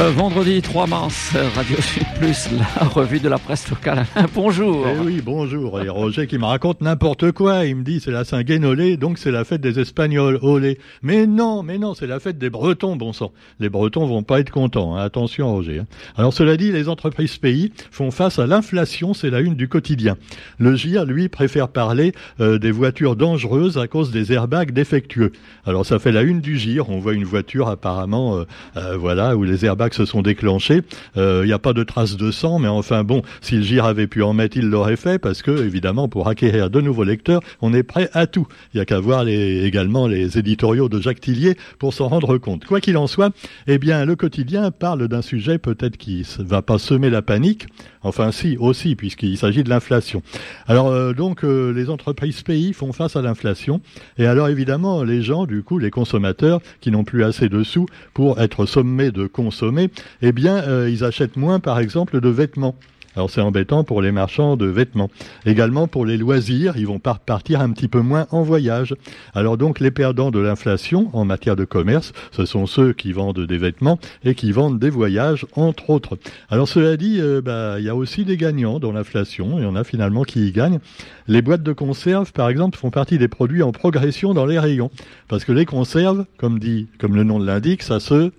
Euh, vendredi 3 mars, Radio Sud Plus, la revue de la presse locale. bonjour. Eh oui, bonjour. Et Roger qui me raconte n'importe quoi. Il me dit c'est la Saint-Guénolé, donc c'est la fête des Espagnols. Olé. Mais non, mais non, c'est la fête des Bretons, bon sang. Les Bretons vont pas être contents. Hein. Attention, Roger. Hein. Alors cela dit, les entreprises pays font face à l'inflation. C'est la une du quotidien. Le GIR, lui, préfère parler euh, des voitures dangereuses à cause des airbags défectueux. Alors ça fait la une du GIR. On voit une voiture apparemment, euh, voilà, où les airbags se sont déclenchés. Il euh, n'y a pas de traces de sang, mais enfin bon, si le GIR avait pu en mettre, il l'aurait fait, parce que évidemment, pour acquérir de nouveaux lecteurs, on est prêt à tout. Il n'y a qu'à voir également les éditoriaux de Jacques Tillier pour s'en rendre compte. Quoi qu'il en soit, eh bien, le quotidien parle d'un sujet peut-être qui ne va pas semer la panique, Enfin, si, aussi, puisqu'il s'agit de l'inflation. Alors, euh, donc, euh, les entreprises pays font face à l'inflation. Et alors, évidemment, les gens, du coup, les consommateurs, qui n'ont plus assez de sous pour être sommés de consommer, eh bien, euh, ils achètent moins, par exemple, de vêtements. Alors c'est embêtant pour les marchands de vêtements. Également pour les loisirs, ils vont partir un petit peu moins en voyage. Alors donc les perdants de l'inflation en matière de commerce, ce sont ceux qui vendent des vêtements et qui vendent des voyages, entre autres. Alors cela dit, euh, bah, il y a aussi des gagnants dans l'inflation. Il y en a finalement qui y gagnent. Les boîtes de conserve, par exemple, font partie des produits en progression dans les rayons. Parce que les conserves, comme dit, comme le nom l'indique, ça se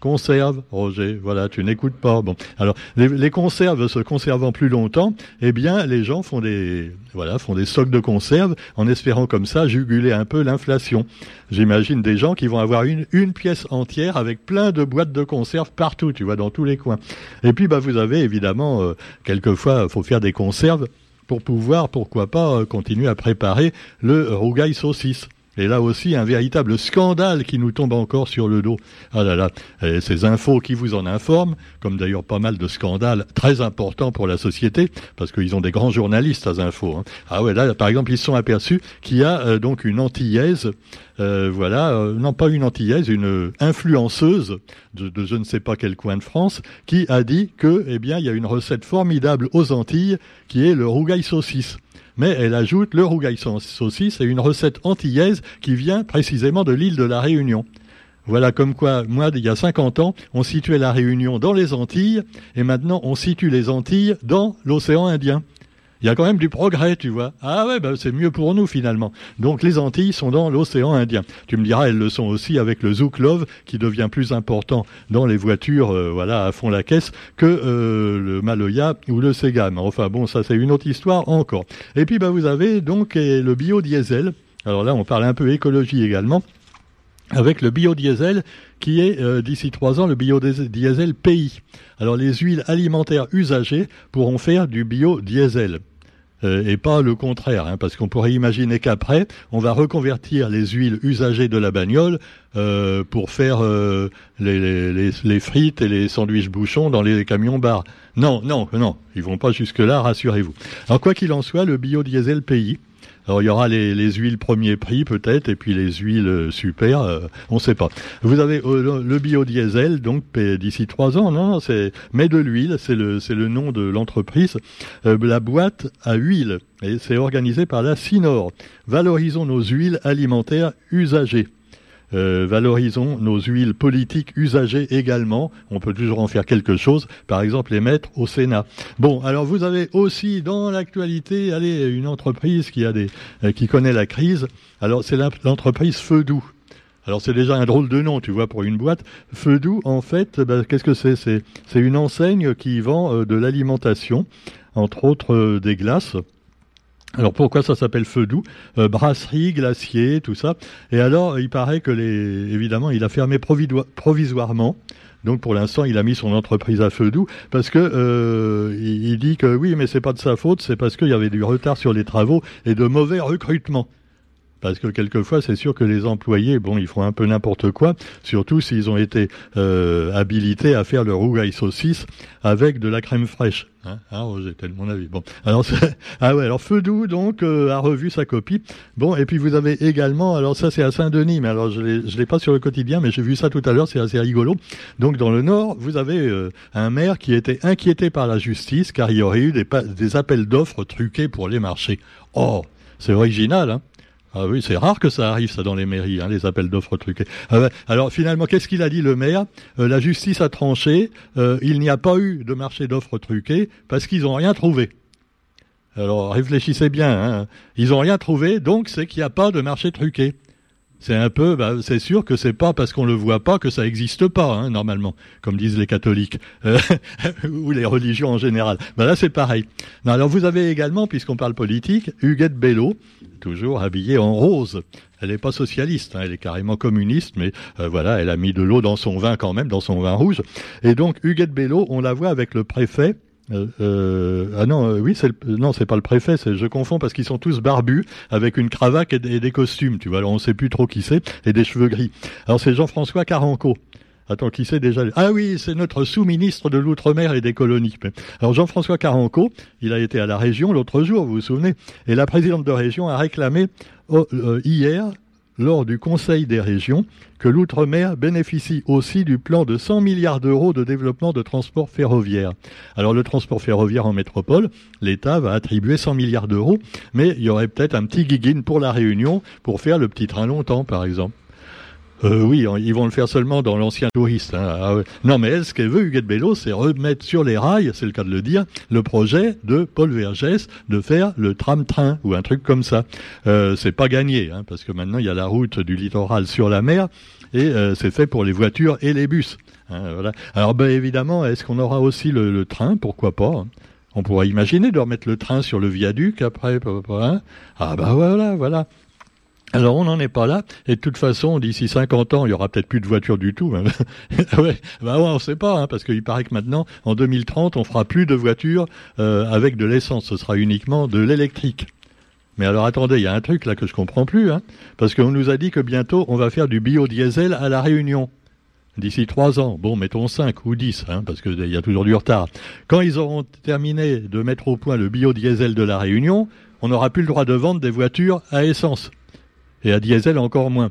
Conserve, Roger. Voilà, tu n'écoutes pas. Bon, alors les, conserves se conservant plus longtemps, eh bien, les gens font des voilà font des stocks de conserves en espérant comme ça juguler un peu l'inflation. J'imagine des gens qui vont avoir une une pièce entière avec plein de boîtes de conserves partout, tu vois, dans tous les coins. Et puis, bah, vous avez évidemment euh, quelquefois, faut faire des conserves pour pouvoir, pourquoi pas, euh, continuer à préparer le rougail saucisse. Et là aussi, un véritable scandale qui nous tombe encore sur le dos. Ah là là, et ces infos qui vous en informent, comme d'ailleurs pas mal de scandales très importants pour la société, parce qu'ils ont des grands journalistes, à infos. Hein. Ah ouais, là, par exemple, ils se sont aperçus qu'il y a euh, donc une antillaise, euh, voilà, euh, non pas une antillaise, une influenceuse de, de, je ne sais pas quel coin de France, qui a dit que, eh bien, il y a une recette formidable aux Antilles, qui est le rougail saucisse mais elle ajoute le rougail saucisse et une recette antillaise qui vient précisément de l'île de la Réunion. Voilà comme quoi, moi, il y a 50 ans, on situait la Réunion dans les Antilles, et maintenant on situe les Antilles dans l'océan Indien il y a quand même du progrès, tu vois. Ah ouais, bah, c'est mieux pour nous finalement. Donc les Antilles sont dans l'océan Indien. Tu me diras, elles le sont aussi avec le Zouk Love qui devient plus important dans les voitures, euh, voilà, à fond la caisse que euh, le Maloya ou le Segam. Enfin bon, ça c'est une autre histoire encore. Et puis bah vous avez donc le biodiesel. Alors là, on parle un peu écologie également avec le biodiesel qui est euh, d'ici trois ans le biodiesel pays. Alors les huiles alimentaires usagées pourront faire du biodiesel. Euh, et pas le contraire, hein, parce qu'on pourrait imaginer qu'après, on va reconvertir les huiles usagées de la bagnole euh, pour faire les, les, les, frites et les sandwichs bouchons dans les camions bars. Non, non, non, ils vont pas jusque-là, rassurez-vous. Alors quoi qu'il en soit, le biodiesel pays, alors il y aura les, huiles premier prix peut-être, et puis les huiles euh, super, euh, on ne sait pas. Vous avez euh, le biodiesel, donc d'ici trois ans, non, c'est mais de l'huile, c'est le le nom de l'entreprise. la boîte à huile, et c'est organisé par la Sinor. Valorisons nos huiles alimentaires usagées. Euh, valorisons nos huiles politiques usagées également. On peut toujours en faire quelque chose, par exemple les mettre au Sénat. Bon, alors vous avez aussi dans l'actualité, allez, une entreprise qui a des, euh, qui connaît la crise. Alors c'est l'entreprise Feu Doux. Alors c'est déjà un drôle de nom, tu vois, pour une boîte. Feu Doux, en fait, bah, qu'est-ce que c'est? C'est une enseigne qui vend euh, de l'alimentation, entre autres des glaces. Alors pourquoi ça s'appelle feu doux? Euh, Brasserie, glacier, tout ça. Et alors il paraît que les, évidemment il a fermé provisoirement. Donc pour l'instant, il a mis son entreprise à feu doux parce que euh, il, dit que oui, mais c'est pas de sa faute, c'est parce qu'il y avait du retard sur les travaux et de mauvais recrutements. Parce que quelquefois, c'est sûr que les employés, bon, ils font un peu n'importe quoi, surtout s'ils ont été euh, habilités à faire le rougail saucisse avec de la crème fraîche. Hein, hein Roger, tel mon avis. Bon, alors ah ouais, alors Feu donc euh, a revu sa copie. Bon, et puis vous avez également, alors ça c'est à Saint-Denis, mais alors je l'ai, l'ai pas sur le quotidien, mais j'ai vu ça tout à l'heure, c'est assez rigolo. Donc dans le Nord, vous avez euh, un maire qui était inquiété par la justice car il y aurait eu des, des appels d'offres truqués pour les marchés. Oh, c'est original, hein Ah oui, c'est rare que ça arrive, ça, dans les mairies, hein, les appels d'offres truqués. Ah alors finalement, qu'est-ce qu'il a dit le maire? Euh, La justice a tranché, euh, il n'y a pas eu de marché d'offres truqués parce qu'ils n'ont rien trouvé. Alors réfléchissez bien, hein. ils n'ont rien trouvé, donc c'est qu'il n'y a pas de marché truqué. C'est un peu, bah, c'est sûr que c'est pas parce qu'on le voit pas que ça n'existe pas, hein, normalement, comme disent les catholiques euh, ou les religions en général. Bah, là, c'est pareil. Non, alors vous avez également, puisqu'on parle politique, Huguette Bello, toujours habillée en rose. Elle n'est pas socialiste, hein, elle est carrément communiste, mais euh, voilà, elle a mis de l'eau dans son vin quand même, dans son vin rouge. Et donc Huguette Bello, on la voit avec le préfet euh, euh, ah non, euh, oui, c'est non, c'est pas le préfet, je confonds parce qu'ils sont tous barbus avec une cravate et, des costumes, tu vois. Alors on sait plus trop qui c'est et des cheveux gris. Alors c'est Jean-François Caranco. Attends, qui c'est déjà? Ah oui, c'est notre sous-ministre de l'Outre-mer et des colonies. Alors Jean-François Caranco, il a été à la région l'autre jour, vous vous souvenez, et la présidente de région a réclamé oh, hier lors du Conseil des régions que l'outre-mer bénéficie aussi du plan de 100 milliards d'euros de développement de transport ferroviaire. Alors le transport ferroviaire en métropole, l'État va attribuer 100 milliards d'euros, mais il y aurait peut-être un petit guiguine pour la Réunion pour faire le petit train longtemps, par exemple. Euh, oui, ils vont le faire seulement dans l'ancien touriste. Hein. Ah non, mais elle, ce qu'elle veut, Huguette Bello, c'est remettre sur les rails, c'est le cas de le dire, le projet de Paul Vergès de faire le tram-train ou un truc comme ça. Euh, c'est pas gagné, hein, parce que maintenant il y a la route du littoral sur la mer et euh, c'est fait pour les voitures et les bus. Hein, voilà. Alors, ben, évidemment, est-ce qu'on aura aussi le, train? Pourquoi pas hein. on pourrait imaginer de remettre le train sur le viaduc après. Hein ah bah voilà, voilà. Alors on n'en est pas là, et de toute façon, d'ici 50 ans, il y aura peut-être plus de voitures du tout. ouais, bah ouais, on ne sait pas, hein, parce qu'il paraît que maintenant, en 2030, on fera plus de voitures euh, avec de l'essence, ce sera uniquement de l'électrique. Mais alors attendez, il y a un truc là que je comprends plus, hein, parce qu'on nous a dit que bientôt on va faire du biodiesel à la Réunion. D'ici trois ans, bon, mettons cinq ou dix, hein, parce qu'il y a toujours du retard. Quand ils auront terminé de mettre au point le biodiesel de la Réunion, on n'aura plus le droit de vendre des voitures à essence et à diesel encore moins.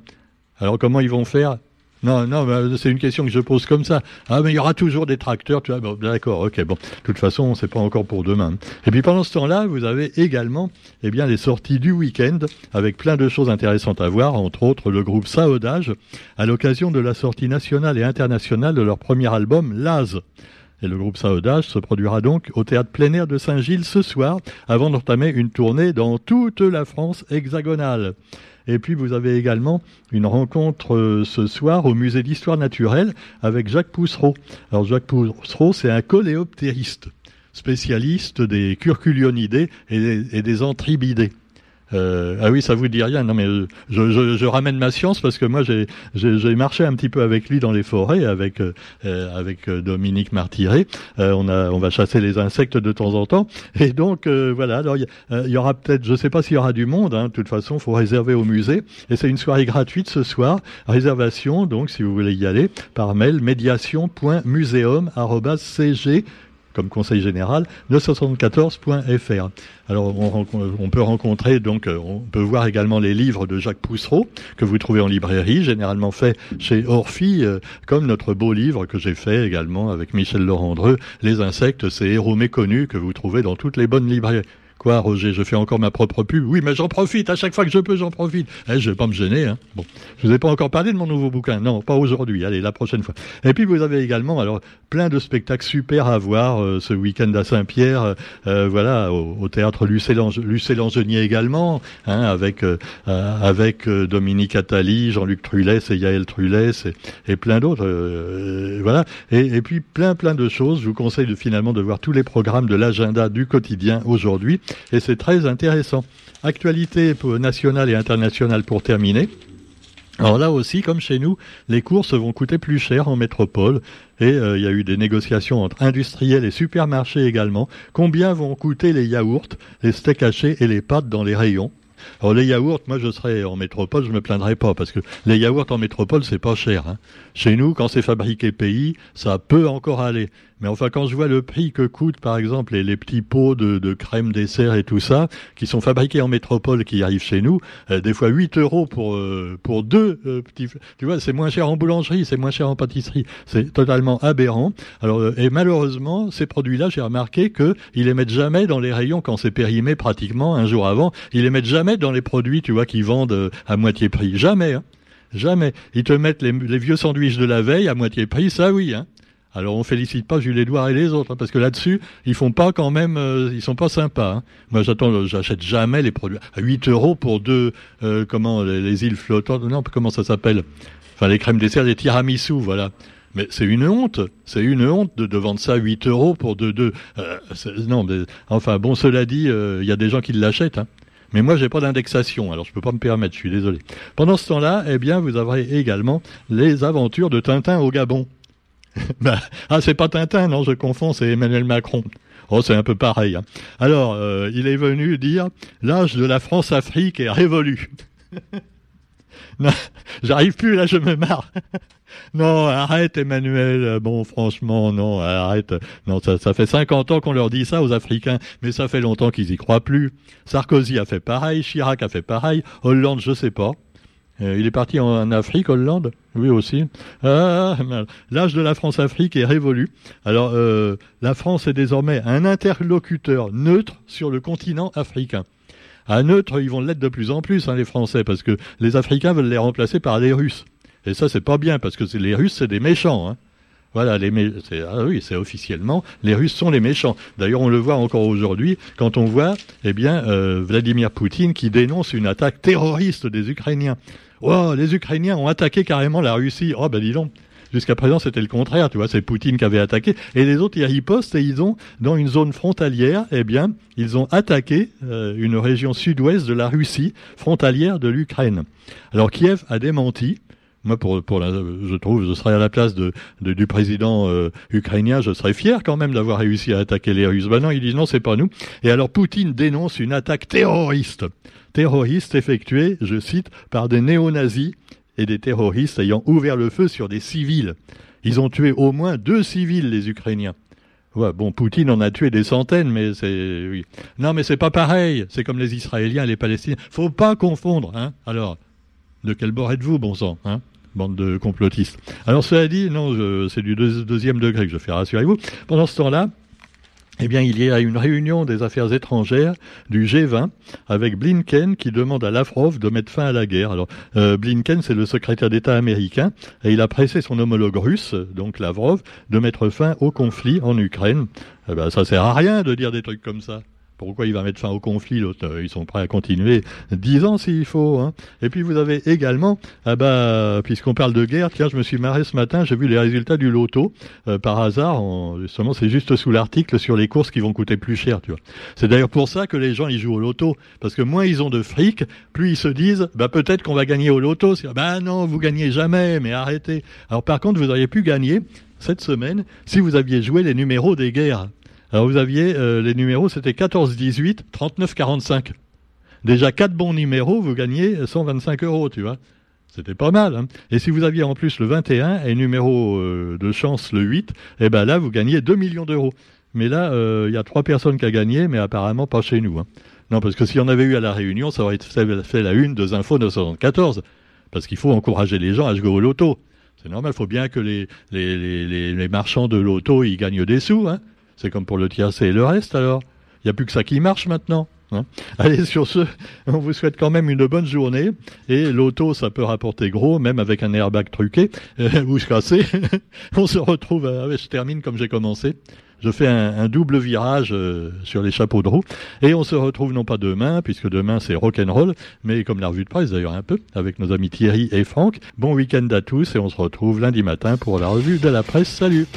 Alors comment ils vont faire? Non, non, c'est une question que je pose comme ça. Ah, mais il y aura toujours des tracteurs, tu vois. D'accord, ok, bon. De toute façon, c'est pas encore pour demain. Et puis pendant ce temps-là, vous avez également, eh bien, les sorties du week-end avec plein de choses intéressantes à voir, entre autres le groupe Saodage, à l'occasion de la sortie nationale et internationale de leur premier album, Laz. Et le groupe Saodage se produira donc au théâtre plein air de Saint-Gilles ce soir, avant d'entamer une tournée dans toute la France hexagonale. Et puis vous avez également une rencontre euh, ce soir au musée d'histoire naturelle avec Jacques Poussereau. Alors Jacques Poussereau, c'est un coléoptériste, spécialiste des curculionidés et et des antribidés. Euh, ah oui, ça vous dit rien. Non, mais euh, je, je, je, ramène ma science parce que moi, j'ai marché un petit peu avec lui dans les forêts, avec euh, euh avec Dominique Martiré. on a, on va chasser les insectes de temps en temps. Et donc voilà. Alors il y, aura peut-être, je sais pas s'il y aura du monde. Hein, de toute façon, faut réserver au musée. Et c'est une soirée gratuite ce soir. Réservation, donc si vous voulez y aller, par mail médiation.museum@cg comme conseil général, de 74.fr. Alors on, peut rencontrer, donc euh, on peut voir également les livres de Jacques Poussereau que vous trouvez en librairie, généralement fait chez Orphy, euh, comme notre beau livre que j'ai fait également avec Michel Laurendreux, Les insectes, ces héros méconnus que vous trouvez dans toutes les bonnes librairies. Quoi, Roger, je fais encore ma propre pub? Oui, mais j'en profite, à chaque fois que je peux, j'en profite. Eh, je vais pas me gêner. Hein. Bon, je vous ai pas encore parlé de mon nouveau bouquin. Non, pas aujourd'hui. Allez, la prochaine fois. Et puis vous avez également alors plein de spectacles super à voir euh, ce week-end à Saint-Pierre. Euh, euh voilà, au, théâtre Lucé-Langenier également, hein, avec euh, avec Dominique Attali, Jean-Luc Trulès et Yaël Trulès et, et plein d'autres. voilà. Et, et puis plein plein de choses. Je vous conseille de, finalement de voir tous les programmes de l'agenda du quotidien aujourd'hui et c'est très intéressant. Actualité nationale et internationale pour terminer. Alors là aussi, comme chez nous, les courses vont coûter plus cher en métropole et euh, il y a eu des négociations entre industriels et supermarchés également. Combien vont coûter les yaourts, les steaks hachés et les pâtes dans les rayons? Alors les yaourts, moi je serais en métropole, je me plaindrais pas parce que les yaourts en métropole c'est pas cher. Hein. Chez nous, quand c'est fabriqué pays, ça peut encore aller. Mais enfin, quand je vois le prix que coûtent, par exemple, les, les petits pots de, de, crème dessert et tout ça, qui sont fabriqués en métropole, qui arrivent chez nous, euh, des fois 8 euros pour euh, pour deux euh, petits. Tu vois, c'est moins cher en boulangerie, c'est moins cher en pâtisserie. C'est totalement aberrant. Alors, et malheureusement, ces produits-là, j'ai remarqué que ils les mettent jamais dans les rayons quand c'est périmé pratiquement un jour avant. Ils les mettent jamais dans les produits, tu vois, qui vendent à moitié prix. Jamais. Hein. Jamais. Ils te mettent les, les vieux sandwichs de la veille à moitié prix, ça oui. Hein. Alors on félicite pas Jules Édouard et les autres, hein, parce que là-dessus, ils font pas quand même, euh, ils sont pas sympas. Hein. Moi j'attends, j'achète jamais les produits à 8 euros pour deux, euh, comment les, îles flottantes, non, comment ça s'appelle? Enfin les crèmes dessert, les tiramisu, voilà. Mais c'est une honte, c'est une honte de, de, vendre ça à 8 euros pour deux, deux. Euh, non, mais, enfin bon, cela dit, il y a des gens qui l'achètent. Hein. Mais moi, j'ai pas d'indexation, alors je peux pas me permettre. Je suis désolé. Pendant ce temps-là, eh bien, vous aurez également les aventures de Tintin au Gabon. bah, ah, c'est pas Tintin, non, je confonds, c'est Emmanuel Macron. Oh, c'est un peu pareil. Hein. Alors, euh, il est venu dire l'âge de la France-Afrique est révolu. J'arrive plus, là, je me marre. non, arrête, Emmanuel. Bon, franchement, non, arrête. Non, ça, ça fait 50 ans qu'on leur dit ça aux Africains, mais ça fait longtemps qu'ils y croient plus. Sarkozy a fait pareil, Chirac a fait pareil, Hollande, je sais pas. Euh, il est parti en Afrique, Hollande Oui aussi. Ah, L'âge de la France-Afrique est révolu. Alors, euh, la France est désormais un interlocuteur neutre sur le continent africain. À neutre, ils vont l'être de plus en plus, hein, les Français, parce que les Africains veulent les remplacer par les Russes. Et ça, c'est pas bien, parce que les Russes, c'est des méchants. Hein. Voilà, les ah oui, c'est officiellement les Russes sont les méchants. D'ailleurs, on le voit encore aujourd'hui quand on voit, eh bien, euh, Vladimir Poutine qui dénonce une attaque terroriste des Ukrainiens. Oh, les Ukrainiens ont attaqué carrément la Russie. Oh, ben dis donc. Jusqu'à présent, c'était le contraire, tu vois, c'est Poutine qui avait attaqué. Et les autres, ils ripostent et ils ont, dans une zone frontalière, eh bien, ils ont attaqué euh, une région sud-ouest de la Russie, frontalière de l'Ukraine. Alors Kiev a démenti. Moi, je trouve, je serais à la place du président euh, ukrainien, je serais fier quand même d'avoir réussi à attaquer les Russes. Ben non, ils disent non, c'est pas nous. Et alors Poutine dénonce une attaque terroriste terroristes effectués, je cite, par des néo-nazis et des terroristes ayant ouvert le feu sur des civils. Ils ont tué au moins deux civils, les Ukrainiens. Bon, Poutine en a tué des centaines, mais c'est... Non, mais c'est pas pareil. C'est comme les Israéliens et les Palestiniens. Faut pas confondre, hein. Alors, de quel bord êtes-vous, bon sang, hein? Bande de complotistes. Alors, cela dit, non, c'est du deuxième degré que je fais, rassurez-vous. Pendant ce temps-là, eh bien, il y a une réunion des affaires étrangères du G20 avec Blinken qui demande à Lavrov de mettre fin à la guerre. Alors, euh, Blinken, c'est le secrétaire d'État américain et il a pressé son homologue russe, donc Lavrov, de mettre fin au conflit en Ukraine. Eh ben, ça sert à rien de dire des trucs comme ça. Pourquoi il va mettre fin au conflit L'autre, euh, ils sont prêts à continuer dix ans s'il faut. Hein. Et puis vous avez également, ah bah, puisqu'on parle de guerre, tiens, je me suis marré ce matin, j'ai vu les résultats du loto euh, par hasard. justement, c'est juste sous l'article sur les courses qui vont coûter plus cher. Tu vois. C'est d'ailleurs pour ça que les gens ils jouent au loto, parce que moins ils ont de fric, plus ils se disent, bah peut-être qu'on va gagner au loto. Bah non, vous gagnez jamais, mais arrêtez. Alors par contre, vous auriez pu gagner cette semaine si vous aviez joué les numéros des guerres. Alors vous aviez euh, les numéros, c'était 14, 18, 39, 45. Déjà quatre bons numéros, vous gagnez 125 euros, tu vois. C'était pas mal. Hein et si vous aviez en plus le 21 et numéro euh, de chance le 8, eh ben là vous gagnez 2 millions d'euros. Mais là, euh, il y a trois personnes qui ont gagné, mais apparemment pas chez nous. Hein. Non, parce que si on avait eu à la Réunion, ça aurait fait la une de Infos 974. Parce qu'il faut encourager les gens à jouer au loto. C'est normal, il faut bien que les marchands de loto ils gagnent des sous. Hein c'est comme pour le tiercé et le reste alors. Il n'y a plus que ça qui marche maintenant. Hein. Allez, sur ce, on vous souhaite quand même une bonne journée. Et l'auto, ça peut rapporter gros, même avec un airbag truqué, euh, ou cassé. on se retrouve, euh, je termine comme j'ai commencé. Je fais un, double virage euh, sur les chapeaux de roue. Et on se retrouve non pas demain, puisque demain c'est rock'n'roll, mais comme la revue de presse d'ailleurs un peu, avec nos amis Thierry et Franck. Bon week-end à tous et on se retrouve lundi matin pour la revue de la presse. Salut